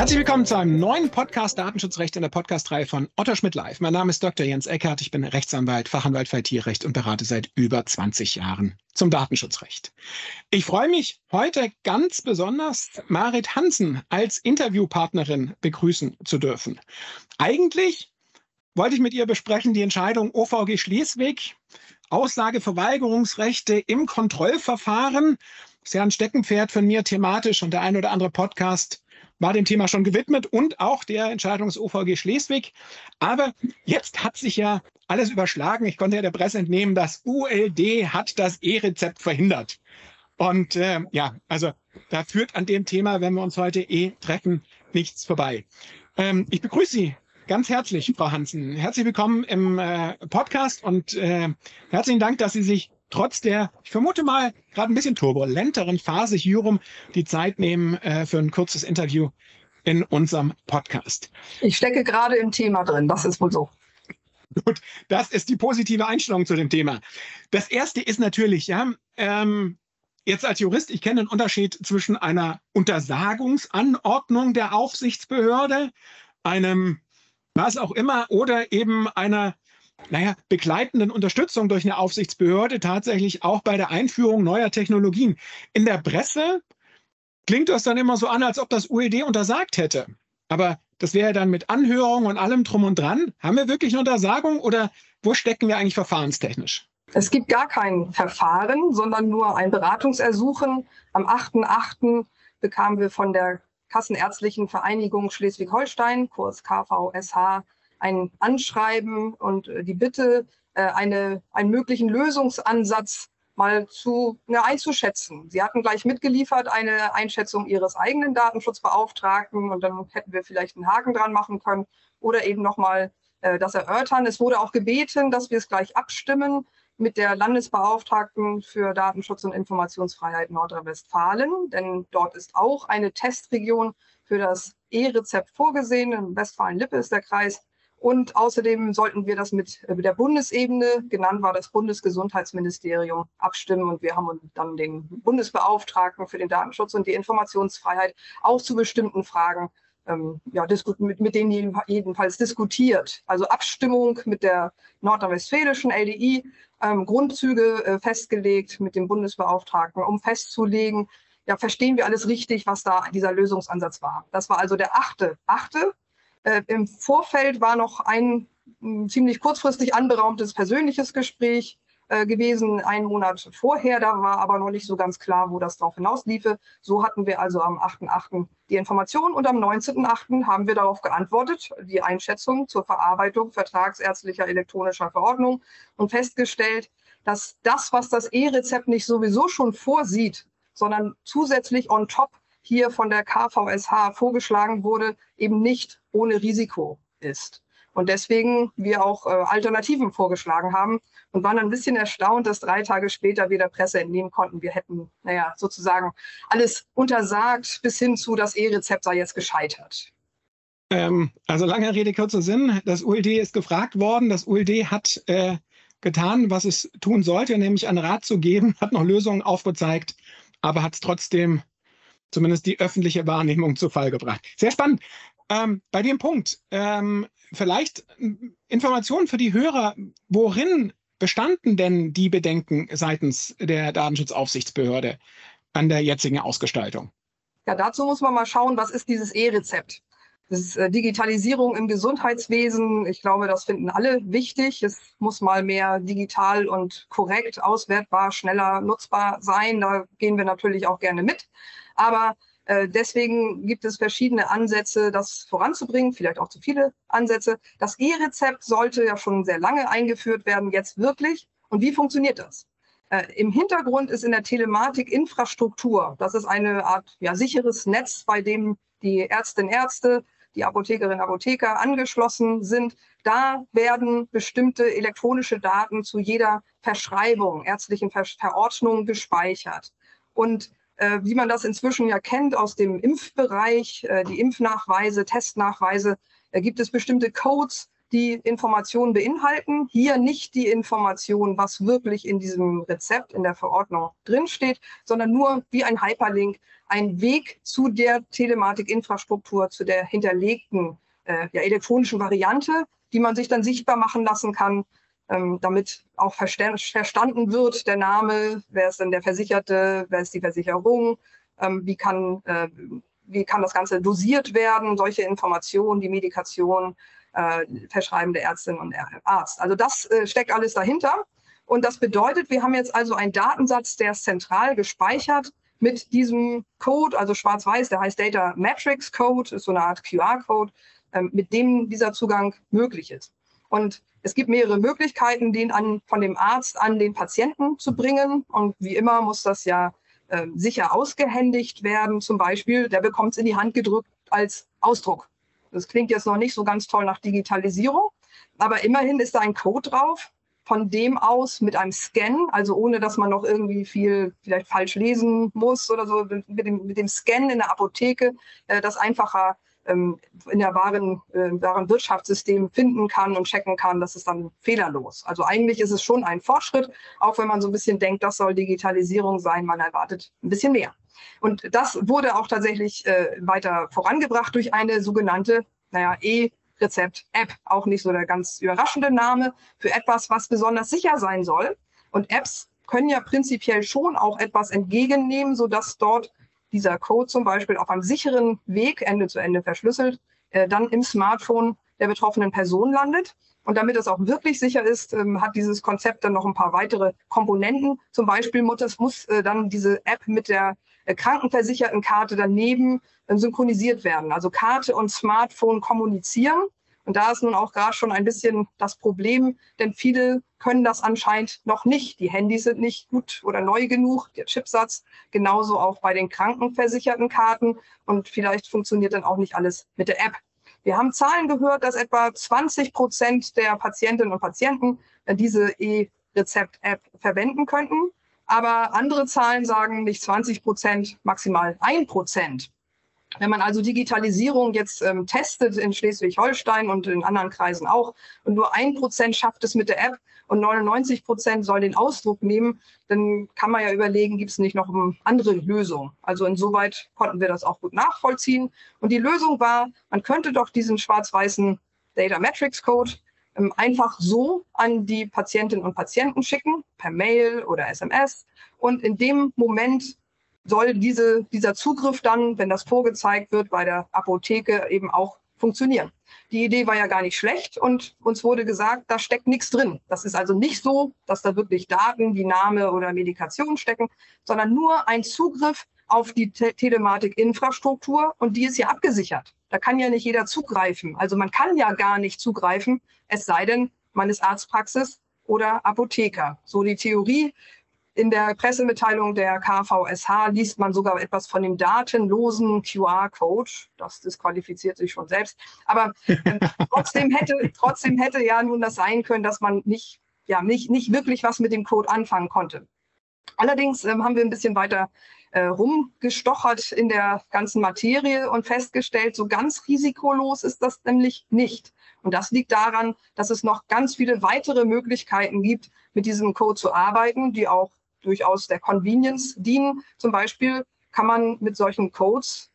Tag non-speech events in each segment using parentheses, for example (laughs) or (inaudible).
Herzlich willkommen zu einem neuen Podcast Datenschutzrecht in der Podcast-Reihe von Otto Schmidt Live. Mein Name ist Dr. Jens Eckert. Ich bin Rechtsanwalt, Fachanwalt für IT-Recht und berate seit über 20 Jahren zum Datenschutzrecht. Ich freue mich heute ganz besonders, Marit Hansen als Interviewpartnerin begrüßen zu dürfen. Eigentlich wollte ich mit ihr besprechen die Entscheidung OVG Schleswig, Aussageverweigerungsrechte im Kontrollverfahren. Das ist ja ein Steckenpferd von mir thematisch und der ein oder andere Podcast war dem Thema schon gewidmet und auch der Entscheidung des OVG Schleswig. Aber jetzt hat sich ja alles überschlagen. Ich konnte ja der Presse entnehmen, das ULD hat das E-Rezept verhindert. Und äh, ja, also da führt an dem Thema, wenn wir uns heute eh treffen, nichts vorbei. Ähm, ich begrüße Sie ganz herzlich, Frau Hansen. Herzlich willkommen im äh, Podcast und äh, herzlichen Dank, dass Sie sich trotz der, ich vermute mal, gerade ein bisschen turbulenteren Phase hier rum die Zeit nehmen äh, für ein kurzes Interview in unserem Podcast. Ich stecke gerade im Thema drin, das ist wohl so. Gut, das ist die positive Einstellung zu dem Thema. Das erste ist natürlich, ja, ähm, jetzt als Jurist, ich kenne den Unterschied zwischen einer Untersagungsanordnung der Aufsichtsbehörde, einem was auch immer, oder eben einer naja, begleitenden Unterstützung durch eine Aufsichtsbehörde tatsächlich auch bei der Einführung neuer Technologien. In der Presse klingt das dann immer so an, als ob das UED untersagt hätte. Aber das wäre dann mit Anhörung und allem drum und dran. Haben wir wirklich eine Untersagung oder wo stecken wir eigentlich verfahrenstechnisch? Es gibt gar kein Verfahren, sondern nur ein Beratungsersuchen. Am 8.8. bekamen wir von der Kassenärztlichen Vereinigung Schleswig-Holstein, kurz KVSH, ein Anschreiben und äh, die Bitte, äh, eine, einen möglichen Lösungsansatz mal zu ne, einzuschätzen. Sie hatten gleich mitgeliefert eine Einschätzung Ihres eigenen Datenschutzbeauftragten und dann hätten wir vielleicht einen Haken dran machen können oder eben nochmal äh, das erörtern. Es wurde auch gebeten, dass wir es gleich abstimmen mit der Landesbeauftragten für Datenschutz und Informationsfreiheit Nordrhein-Westfalen, denn dort ist auch eine Testregion für das E-Rezept vorgesehen. In Westfalen-Lippe ist der Kreis. Und außerdem sollten wir das mit, mit der Bundesebene, genannt war das Bundesgesundheitsministerium, abstimmen. Und wir haben dann den Bundesbeauftragten für den Datenschutz und die Informationsfreiheit auch zu bestimmten Fragen ähm, ja, mit, mit denen jedenfalls diskutiert. Also Abstimmung mit der nordrhein-westfälischen LDI, ähm, Grundzüge äh, festgelegt mit dem Bundesbeauftragten, um festzulegen, ja, verstehen wir alles richtig, was da dieser Lösungsansatz war. Das war also der achte, achte äh, Im Vorfeld war noch ein mh, ziemlich kurzfristig anberaumtes persönliches Gespräch äh, gewesen, einen Monat vorher. Da war aber noch nicht so ganz klar, wo das drauf hinausliefe. So hatten wir also am 8.8. die Information und am 19.8. haben wir darauf geantwortet, die Einschätzung zur Verarbeitung vertragsärztlicher elektronischer Verordnung und festgestellt, dass das, was das E-Rezept nicht sowieso schon vorsieht, sondern zusätzlich on top hier von der KVSH vorgeschlagen wurde, eben nicht ohne Risiko ist. Und deswegen wir auch äh, Alternativen vorgeschlagen haben und waren ein bisschen erstaunt, dass drei Tage später wir der Presse entnehmen konnten, wir hätten, naja, sozusagen alles untersagt bis hin zu, das E-Rezept sei jetzt gescheitert. Ähm, also lange Rede, kurzer Sinn. Das ULD ist gefragt worden. Das ULD hat äh, getan, was es tun sollte, nämlich einen Rat zu geben, hat noch Lösungen aufgezeigt, aber hat es trotzdem zumindest die öffentliche Wahrnehmung zu Fall gebracht. Sehr spannend. Ähm, bei dem Punkt, ähm, vielleicht Informationen für die Hörer, worin bestanden denn die Bedenken seitens der Datenschutzaufsichtsbehörde an der jetzigen Ausgestaltung? Ja, dazu muss man mal schauen, was ist dieses E-Rezept? Das ist äh, Digitalisierung im Gesundheitswesen. Ich glaube, das finden alle wichtig. Es muss mal mehr digital und korrekt, auswertbar, schneller nutzbar sein. Da gehen wir natürlich auch gerne mit. Aber äh, deswegen gibt es verschiedene Ansätze, das voranzubringen, vielleicht auch zu viele Ansätze. Das E-Rezept sollte ja schon sehr lange eingeführt werden, jetzt wirklich. Und wie funktioniert das? Äh, Im Hintergrund ist in der Telematik Infrastruktur. Das ist eine Art ja, sicheres Netz, bei dem die Ärztinnen und Ärzte die Apothekerinnen und Apotheker angeschlossen sind, da werden bestimmte elektronische Daten zu jeder Verschreibung, ärztlichen Ver Verordnung gespeichert. Und äh, wie man das inzwischen ja kennt aus dem Impfbereich, äh, die Impfnachweise, Testnachweise, äh, gibt es bestimmte Codes, die Informationen beinhalten. Hier nicht die Information, was wirklich in diesem Rezept, in der Verordnung drinsteht, sondern nur wie ein Hyperlink, ein Weg zu der Telematikinfrastruktur, zu der hinterlegten äh, ja, elektronischen Variante, die man sich dann sichtbar machen lassen kann, ähm, damit auch verstanden wird, der Name, wer ist denn der Versicherte, wer ist die Versicherung, ähm, wie kann äh, wie kann das Ganze dosiert werden, solche Informationen, die Medikation, äh, verschreibende Ärztin und Arzt. Also das äh, steckt alles dahinter. Und das bedeutet, wir haben jetzt also einen Datensatz, der ist zentral gespeichert mit diesem Code, also schwarz-weiß, der heißt Data Matrix Code, ist so eine Art QR-Code, äh, mit dem dieser Zugang möglich ist. Und es gibt mehrere Möglichkeiten, den an, von dem Arzt an den Patienten zu bringen. Und wie immer muss das ja äh, sicher ausgehändigt werden. Zum Beispiel, der bekommt es in die Hand gedrückt als Ausdruck. Das klingt jetzt noch nicht so ganz toll nach Digitalisierung, aber immerhin ist da ein Code drauf, von dem aus mit einem Scan, also ohne dass man noch irgendwie viel vielleicht falsch lesen muss oder so, mit dem, mit dem Scan in der Apotheke äh, das einfacher ähm, in der wahren, äh, wahren Wirtschaftssystem finden kann und checken kann, das ist dann fehlerlos. Also eigentlich ist es schon ein Fortschritt, auch wenn man so ein bisschen denkt, das soll Digitalisierung sein, man erwartet ein bisschen mehr. Und das wurde auch tatsächlich äh, weiter vorangebracht durch eine sogenannte, naja, E-Rezept-App. Auch nicht so der ganz überraschende Name für etwas, was besonders sicher sein soll. Und Apps können ja prinzipiell schon auch etwas entgegennehmen, sodass dort dieser Code zum Beispiel auf einem sicheren Weg, Ende zu Ende verschlüsselt, äh, dann im Smartphone der betroffenen Person landet. Und damit es auch wirklich sicher ist, ähm, hat dieses Konzept dann noch ein paar weitere Komponenten. Zum Beispiel muss, äh, dann diese App mit der Krankenversichertenkarte daneben äh, synchronisiert werden. Also Karte und Smartphone kommunizieren. Und da ist nun auch gerade schon ein bisschen das Problem, denn viele können das anscheinend noch nicht. Die Handys sind nicht gut oder neu genug, der Chipsatz, genauso auch bei den krankenversicherten Karten. Und vielleicht funktioniert dann auch nicht alles mit der App. Wir haben Zahlen gehört, dass etwa 20 Prozent der Patientinnen und Patienten äh, diese E-Rezept-App verwenden könnten. Aber andere Zahlen sagen nicht 20 Prozent, maximal ein Prozent. Wenn man also Digitalisierung jetzt ähm, testet in Schleswig-Holstein und in anderen Kreisen auch und nur ein Prozent schafft es mit der App und 99 Prozent soll den Ausdruck nehmen, dann kann man ja überlegen, gibt es nicht noch eine andere Lösung? Also insoweit konnten wir das auch gut nachvollziehen. Und die Lösung war, man könnte doch diesen schwarz-weißen Data Metrics Code ähm, einfach so an die Patientinnen und Patienten schicken, per Mail oder SMS. Und in dem Moment soll diese, dieser Zugriff dann, wenn das vorgezeigt wird, bei der Apotheke eben auch funktionieren. Die Idee war ja gar nicht schlecht und uns wurde gesagt, da steckt nichts drin. Das ist also nicht so, dass da wirklich Daten wie Name oder Medikation stecken, sondern nur ein Zugriff auf die Te Telematik-Infrastruktur und die ist ja abgesichert. Da kann ja nicht jeder zugreifen. Also man kann ja gar nicht zugreifen, es sei denn, man ist Arztpraxis oder Apotheker. So die Theorie. In der Pressemitteilung der KVSH liest man sogar etwas von dem datenlosen QR-Code. Das disqualifiziert sich schon selbst. Aber äh, (laughs) trotzdem hätte, trotzdem hätte ja nun das sein können, dass man nicht, ja, nicht, nicht wirklich was mit dem Code anfangen konnte. Allerdings ähm, haben wir ein bisschen weiter äh, rumgestochert in der ganzen Materie und festgestellt, so ganz risikolos ist das nämlich nicht. Und das liegt daran, dass es noch ganz viele weitere Möglichkeiten gibt, mit diesem Code zu arbeiten, die auch durchaus der Convenience dienen. Zum Beispiel kann man mit solchen Codes,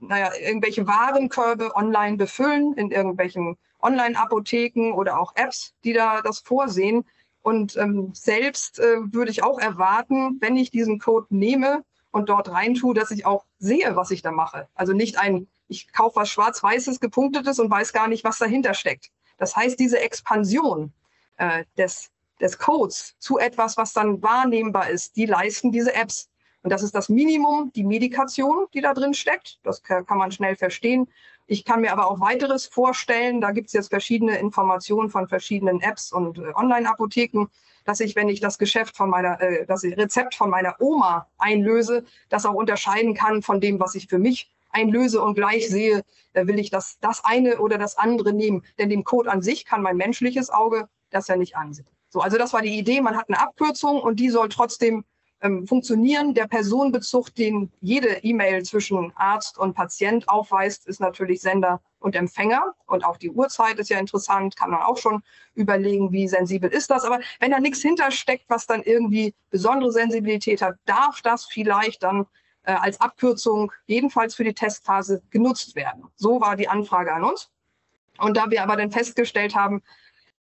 naja, irgendwelche Warenkörbe online befüllen in irgendwelchen Online-Apotheken oder auch Apps, die da das vorsehen. Und ähm, selbst äh, würde ich auch erwarten, wenn ich diesen Code nehme und dort reintue, dass ich auch sehe, was ich da mache. Also nicht ein, ich kaufe was schwarz-weißes, gepunktetes und weiß gar nicht, was dahinter steckt. Das heißt, diese Expansion äh, des, des Codes zu etwas, was dann wahrnehmbar ist, die leisten diese Apps. Und das ist das Minimum, die Medikation, die da drin steckt. Das kann man schnell verstehen. Ich kann mir aber auch weiteres vorstellen. Da gibt es jetzt verschiedene Informationen von verschiedenen Apps und äh, Online-Apotheken dass ich, wenn ich das Geschäft von meiner, äh, das Rezept von meiner Oma einlöse, das auch unterscheiden kann von dem, was ich für mich einlöse und gleich sehe, äh, will ich das, das eine oder das andere nehmen. Denn den Code an sich kann mein menschliches Auge das ja nicht ansehen. So, also das war die Idee. Man hat eine Abkürzung und die soll trotzdem ähm, funktionieren. Der Personenbezug, den jede E-Mail zwischen Arzt und Patient aufweist, ist natürlich Sender und Empfänger. Und auch die Uhrzeit ist ja interessant, kann man auch schon überlegen, wie sensibel ist das. Aber wenn da nichts hintersteckt, was dann irgendwie besondere Sensibilität hat, darf das vielleicht dann äh, als Abkürzung jedenfalls für die Testphase genutzt werden. So war die Anfrage an uns. Und da wir aber dann festgestellt haben,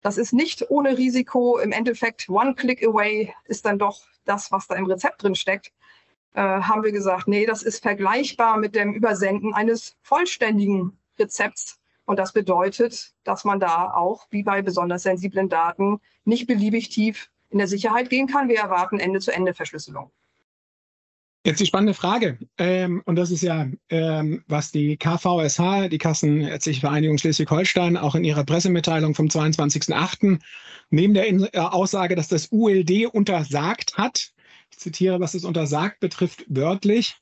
das ist nicht ohne Risiko. Im Endeffekt, one click away ist dann doch das, was da im Rezept drin steckt. Äh, haben wir gesagt, nee, das ist vergleichbar mit dem Übersenden eines vollständigen Rezepts. Und das bedeutet, dass man da auch, wie bei besonders sensiblen Daten, nicht beliebig tief in der Sicherheit gehen kann. Wir erwarten Ende-zu-Ende-Verschlüsselung. Jetzt die spannende Frage, ähm, und das ist ja, ähm, was die KVSH, die Kassenärztliche Vereinigung Schleswig-Holstein, auch in ihrer Pressemitteilung vom 22.08. neben der in äh, Aussage, dass das ULD untersagt hat, ich zitiere, was es untersagt betrifft, wörtlich,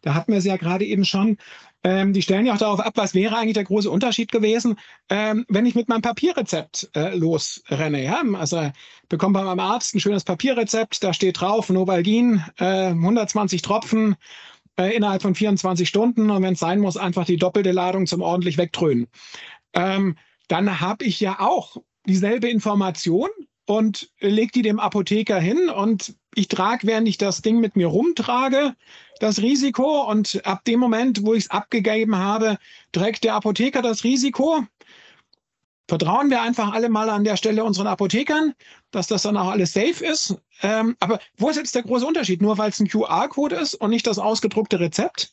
da hatten wir es ja gerade eben schon, ähm, die stellen ja auch darauf ab, was wäre eigentlich der große Unterschied gewesen, ähm, wenn ich mit meinem Papierrezept äh, losrenne. Ja? Also bekomme bei meinem Arzt ein schönes Papierrezept, da steht drauf Novalgin, äh, 120 Tropfen äh, innerhalb von 24 Stunden und wenn es sein muss, einfach die doppelte Ladung zum ordentlich wegdröhnen. Ähm, dann habe ich ja auch dieselbe Information und lege die dem Apotheker hin und ich trage, während ich das Ding mit mir rumtrage, das Risiko und ab dem Moment, wo ich es abgegeben habe, trägt der Apotheker das Risiko. Vertrauen wir einfach alle mal an der Stelle unseren Apothekern, dass das dann auch alles safe ist. Ähm, aber wo ist jetzt der große Unterschied? Nur weil es ein QR-Code ist und nicht das ausgedruckte Rezept?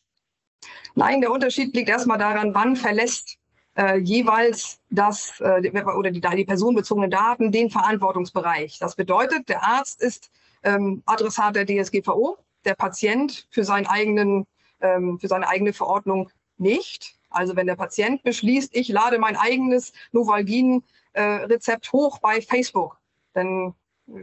Nein, der Unterschied liegt erstmal daran, wann verlässt äh, jeweils das äh, oder die, die personenbezogenen Daten den Verantwortungsbereich. Das bedeutet, der Arzt ist ähm, Adressat der DSGVO der Patient für, seinen eigenen, ähm, für seine eigene Verordnung nicht. Also wenn der Patient beschließt, ich lade mein eigenes Novalgin-Rezept äh, hoch bei Facebook, dann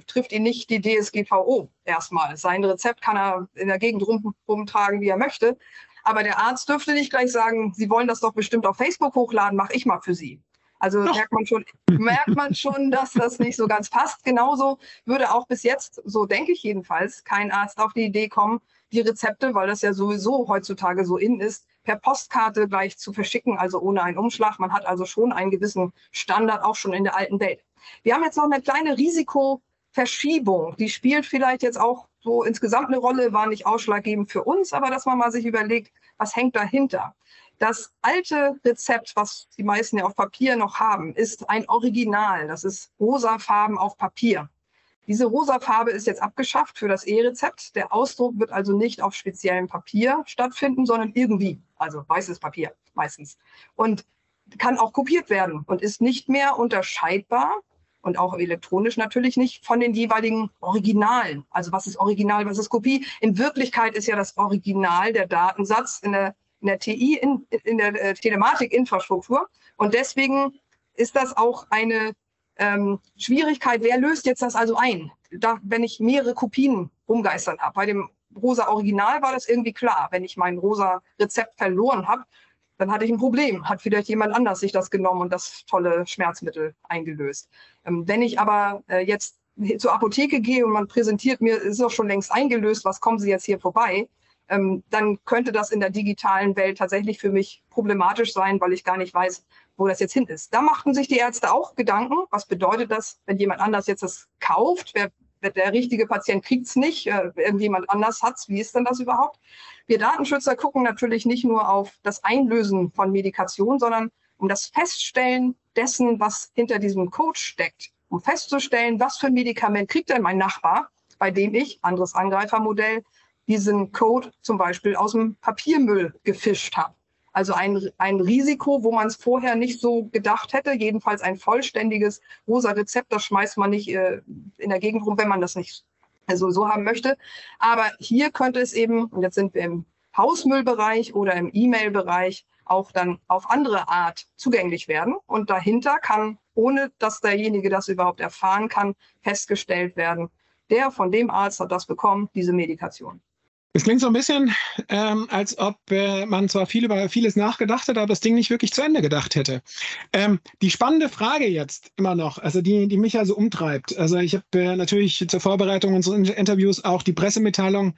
trifft ihn nicht die DSGVO erstmal. Sein Rezept kann er in der Gegend rum, rumtragen, wie er möchte. Aber der Arzt dürfte nicht gleich sagen, Sie wollen das doch bestimmt auf Facebook hochladen, mache ich mal für Sie. Also merkt man schon, merkt man schon, dass das nicht so ganz passt. Genauso würde auch bis jetzt, so denke ich jedenfalls, kein Arzt auf die Idee kommen, die Rezepte, weil das ja sowieso heutzutage so in ist, per Postkarte gleich zu verschicken, also ohne einen Umschlag. Man hat also schon einen gewissen Standard auch schon in der alten Welt. Wir haben jetzt noch eine kleine Risikoverschiebung. Die spielt vielleicht jetzt auch so insgesamt eine Rolle, war nicht ausschlaggebend für uns, aber dass man mal sich überlegt, was hängt dahinter. Das alte Rezept, was die meisten ja auf Papier noch haben, ist ein Original. Das ist rosafarben auf Papier. Diese rosa Farbe ist jetzt abgeschafft für das E-Rezept. Der Ausdruck wird also nicht auf speziellem Papier stattfinden, sondern irgendwie, also weißes Papier meistens. Und kann auch kopiert werden und ist nicht mehr unterscheidbar und auch elektronisch natürlich nicht von den jeweiligen Originalen. Also was ist Original, was ist Kopie? In Wirklichkeit ist ja das Original der Datensatz in der in der TI, in, in der äh, Telematikinfrastruktur. Und deswegen ist das auch eine ähm, Schwierigkeit. Wer löst jetzt das also ein? Da, wenn ich mehrere Kopien rumgeistern habe. Bei dem rosa Original war das irgendwie klar. Wenn ich mein rosa Rezept verloren habe, dann hatte ich ein Problem. Hat vielleicht jemand anders sich das genommen und das tolle Schmerzmittel eingelöst. Ähm, wenn ich aber äh, jetzt zur Apotheke gehe und man präsentiert mir, ist doch schon längst eingelöst, was kommen Sie jetzt hier vorbei? ähm, dann könnte das in der digitalen Welt tatsächlich für mich problematisch sein, weil ich gar nicht weiß, wo das jetzt hin ist. Da machten sich die Ärzte auch Gedanken. Was bedeutet das, wenn jemand anders jetzt das kauft? Wer, der richtige Patient kriegt es nicht, äh, irgendjemand anders hat es. Wie ist denn das überhaupt? Wir Datenschützer gucken natürlich nicht nur auf das Einlösen von Medikation, sondern um das Feststellen dessen, was hinter diesem Code steckt, um festzustellen, was für ein Medikament kriegt denn mein Nachbar, bei dem ich, anderes Angreifermodell, diesen Code zum Beispiel aus dem Papiermüll gefischt habe. Also ein, ein Risiko, wo man es vorher nicht so gedacht hätte. Jedenfalls ein vollständiges rosa Rezept, das schmeißt man nicht äh, in der Gegend rum, wenn man das nicht also so haben möchte. Aber hier könnte es eben, und jetzt sind wir im Hausmüllbereich oder im E-Mail-Bereich, auch dann auf andere Art zugänglich werden. Und dahinter kann, ohne dass derjenige das überhaupt erfahren kann, festgestellt werden, der von dem Arzt hat das bekommen, diese Medikation. Es klingt so ein bisschen, ähm, als ob äh, man zwar viel über vieles nachgedacht hat, aber das Ding nicht wirklich zu Ende gedacht hätte. Ähm, die spannende Frage jetzt immer noch, also die, die mich also umtreibt. Also ich habe äh, natürlich zur Vorbereitung unseres Interviews auch die Pressemitteilung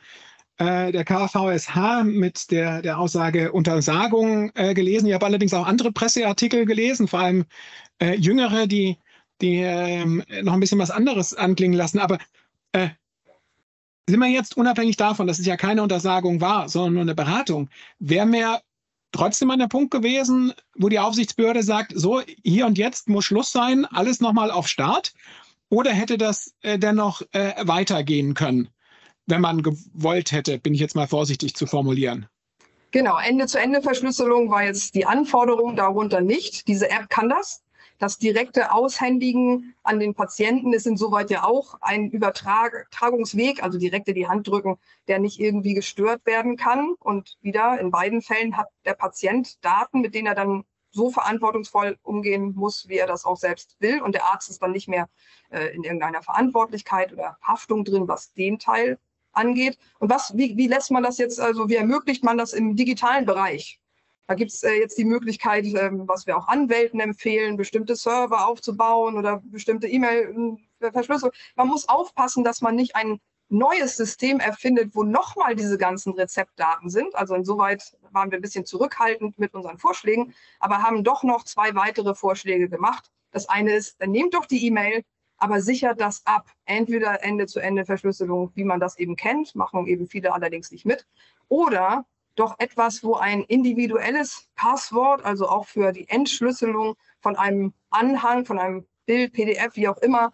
äh, der KVSH mit der, der Aussage Untersagung äh, gelesen. Ich habe allerdings auch andere Presseartikel gelesen, vor allem äh, jüngere, die, die ähm, noch ein bisschen was anderes anklingen lassen. Aber äh, sind wir jetzt unabhängig davon, dass es ja keine Untersagung war, sondern nur eine Beratung, wäre mir trotzdem an der Punkt gewesen, wo die Aufsichtsbehörde sagt, so, hier und jetzt muss Schluss sein, alles nochmal auf Start? Oder hätte das äh, dennoch äh, weitergehen können, wenn man gewollt hätte, bin ich jetzt mal vorsichtig zu formulieren? Genau, Ende-zu-Ende-Verschlüsselung war jetzt die Anforderung darunter nicht. Diese App kann das. Das direkte Aushändigen an den Patienten ist insoweit ja auch ein Übertragungsweg, also direkt in die Hand drücken, der nicht irgendwie gestört werden kann. Und wieder, in beiden Fällen hat der Patient Daten, mit denen er dann so verantwortungsvoll umgehen muss, wie er das auch selbst will. Und der Arzt ist dann nicht mehr äh, in irgendeiner Verantwortlichkeit oder Haftung drin, was den Teil angeht. Und was, wie, wie lässt man das jetzt, also wie ermöglicht man das im digitalen Bereich? Da gibt es äh, jetzt die Möglichkeit, ähm, was wir auch Anwälten empfehlen, bestimmte Server aufzubauen oder bestimmte E-Mail-Verschlüsselung. Man muss aufpassen, dass man nicht ein neues System erfindet, wo nochmal diese ganzen Rezeptdaten sind. Also insoweit waren wir ein bisschen zurückhaltend mit unseren Vorschlägen, aber haben doch noch zwei weitere Vorschläge gemacht. Das eine ist, dann nehmt doch die E-Mail, aber sichert das ab. Entweder Ende-zu-Ende-Verschlüsselung, wie man das eben kennt, machen eben viele allerdings nicht mit. Oder doch etwas, wo ein individuelles Passwort, also auch für die Entschlüsselung von einem Anhang, von einem Bild, PDF, wie auch immer,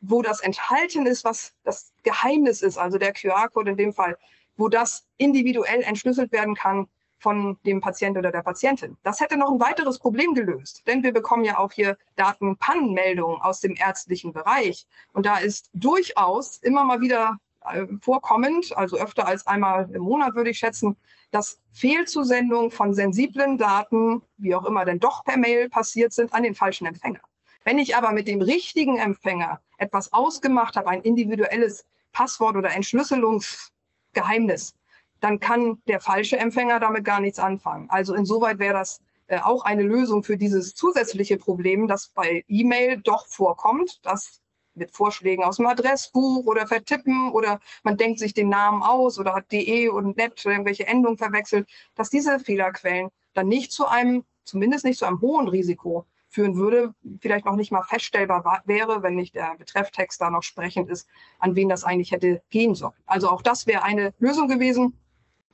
wo das enthalten ist, was das Geheimnis ist, also der QR-Code in dem Fall, wo das individuell entschlüsselt werden kann von dem Patient oder der Patientin. Das hätte noch ein weiteres Problem gelöst, denn wir bekommen ja auch hier Datenpannenmeldungen aus dem ärztlichen Bereich. Und da ist durchaus immer mal wieder äh, vorkommend, also öfter als einmal im Monat würde ich schätzen, dass Fehlzusendungen von sensiblen Daten, wie auch immer denn doch per Mail passiert sind, an den falschen Empfänger. Wenn ich aber mit dem richtigen Empfänger etwas ausgemacht habe, ein individuelles Passwort oder Entschlüsselungsgeheimnis, dann kann der falsche Empfänger damit gar nichts anfangen. Also insoweit wäre das äh, auch eine Lösung für dieses zusätzliche Problem, das bei E-Mail doch vorkommt, dass mit Vorschlägen aus dem Adressbuch oder vertippen oder man denkt sich den Namen aus oder hat de und net oder irgendwelche Endungen verwechselt, dass diese Fehlerquellen dann nicht zu einem, zumindest nicht zu einem hohen Risiko führen würde, vielleicht noch nicht mal feststellbar wäre, wenn nicht der Betrefftext da noch sprechend ist, an wen das eigentlich hätte gehen sollen. Also auch das wäre eine Lösung gewesen.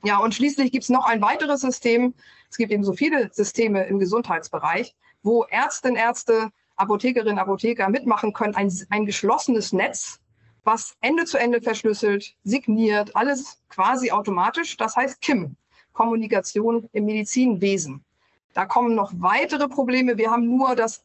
Ja, und schließlich gibt es noch ein weiteres System. Es gibt eben so viele Systeme im Gesundheitsbereich, wo Ärztinnen, Ärzte Apothekerinnen, Apotheker mitmachen können, ein, ein geschlossenes Netz, was Ende zu Ende verschlüsselt, signiert, alles quasi automatisch. Das heißt KIM, Kommunikation im Medizinwesen. Da kommen noch weitere Probleme. Wir haben nur das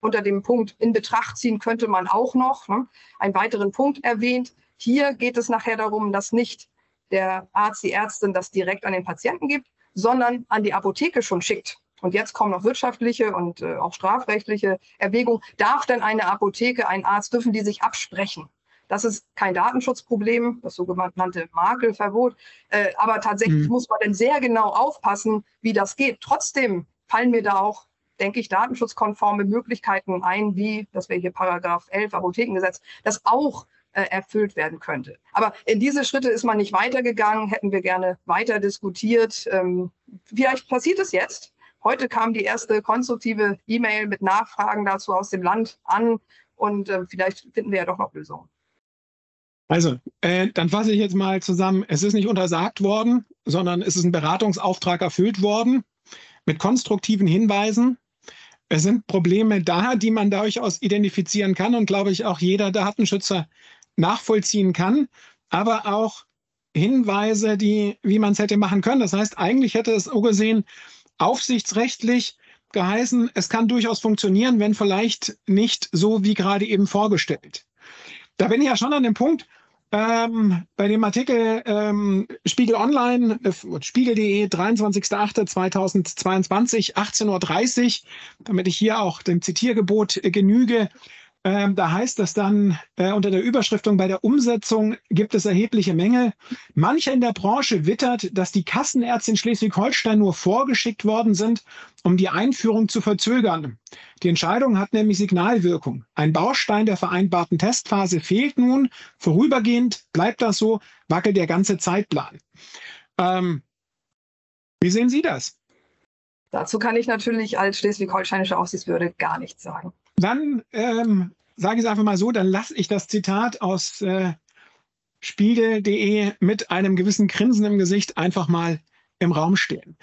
unter dem Punkt in Betracht ziehen könnte man auch noch ne, einen weiteren Punkt erwähnt. Hier geht es nachher darum, dass nicht der Arzt, die Ärztin das direkt an den Patienten gibt, sondern an die Apotheke schon schickt. Und jetzt kommen noch wirtschaftliche und äh, auch strafrechtliche Erwägungen. Darf denn eine Apotheke, ein Arzt, dürfen die sich absprechen? Das ist kein Datenschutzproblem, das sogenannte Makelverbot. Äh, aber tatsächlich mhm. muss man dann sehr genau aufpassen, wie das geht. Trotzdem fallen mir da auch, denke ich, datenschutzkonforme Möglichkeiten ein, wie, das wäre hier Paragraph 11 Apothekengesetz, das auch äh, erfüllt werden könnte. Aber in diese Schritte ist man nicht weitergegangen, hätten wir gerne weiter diskutiert. Ähm, vielleicht passiert es jetzt. Heute kam die erste konstruktive E-Mail mit Nachfragen dazu aus dem Land an und äh, vielleicht finden wir ja doch noch Lösungen. Also, äh, dann fasse ich jetzt mal zusammen. Es ist nicht untersagt worden, sondern es ist ein Beratungsauftrag erfüllt worden mit konstruktiven Hinweisen. Es sind Probleme da, die man durchaus identifizieren kann und glaube ich auch jeder Datenschützer nachvollziehen kann, aber auch Hinweise, die, wie man es hätte machen können. Das heißt, eigentlich hätte es so gesehen aufsichtsrechtlich geheißen, es kann durchaus funktionieren, wenn vielleicht nicht so wie gerade eben vorgestellt. Da bin ich ja schon an dem Punkt, ähm, bei dem Artikel ähm, Spiegel Online, äh, spiegel.de, 23.08.2022, 18.30 Uhr, damit ich hier auch dem Zitiergebot äh, genüge, Ähm, da heißt es dann äh, unter der Überschriftung, bei der Umsetzung gibt es erhebliche Mängel. Mancher in der Branche wittert, dass die Kassenärzte in Schleswig-Holstein nur vorgeschickt worden sind, um die Einführung zu verzögern. Die Entscheidung hat nämlich Signalwirkung. Ein Baustein der vereinbarten Testphase fehlt nun. Vorübergehend bleibt das so, wackelt der ganze Zeitplan. Ähm, wie sehen Sie das? Dazu kann ich natürlich als schleswig-holsteinische Aufsichtsbehörde gar nichts sagen. Dann ähm, sage ich es einfach mal so, dann lasse ich das Zitat aus äh, spiegel.de mit einem gewissen Grinsen im Gesicht einfach mal im Raum stehen.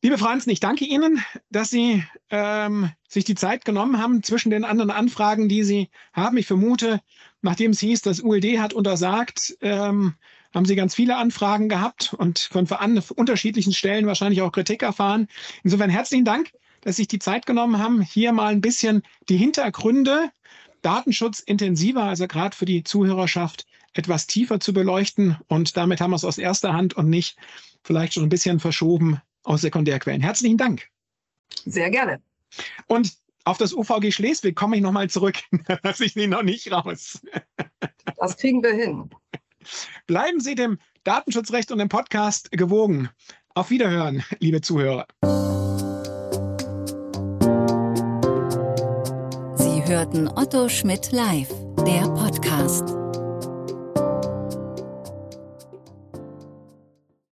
Liebe Franzen, ich danke Ihnen, dass Sie ähm, sich die Zeit genommen haben zwischen den anderen Anfragen, die Sie haben. Ich vermute, nachdem es hieß, das ULD hat untersagt, ähm, haben Sie ganz viele Anfragen gehabt und von unterschiedlichen Stellen wahrscheinlich auch Kritik erfahren. Insofern herzlichen Dank dass sich die Zeit genommen haben, hier mal ein bisschen die Hintergründe datenschutzintensiver, also gerade für die Zuhörerschaft, etwas tiefer zu beleuchten. Und damit haben wir es aus erster Hand und nicht vielleicht schon ein bisschen verschoben aus Sekundärquellen. Herzlichen Dank. Sehr gerne. Und auf das UVG Schleswig komme ich nochmal zurück. Da lasse ich Sie noch nicht raus. Das kriegen wir hin. Bleiben Sie dem Datenschutzrecht und dem Podcast gewogen. Auf Wiederhören, liebe Zuhörer. Hörten Otto Schmidt live, der Podcast.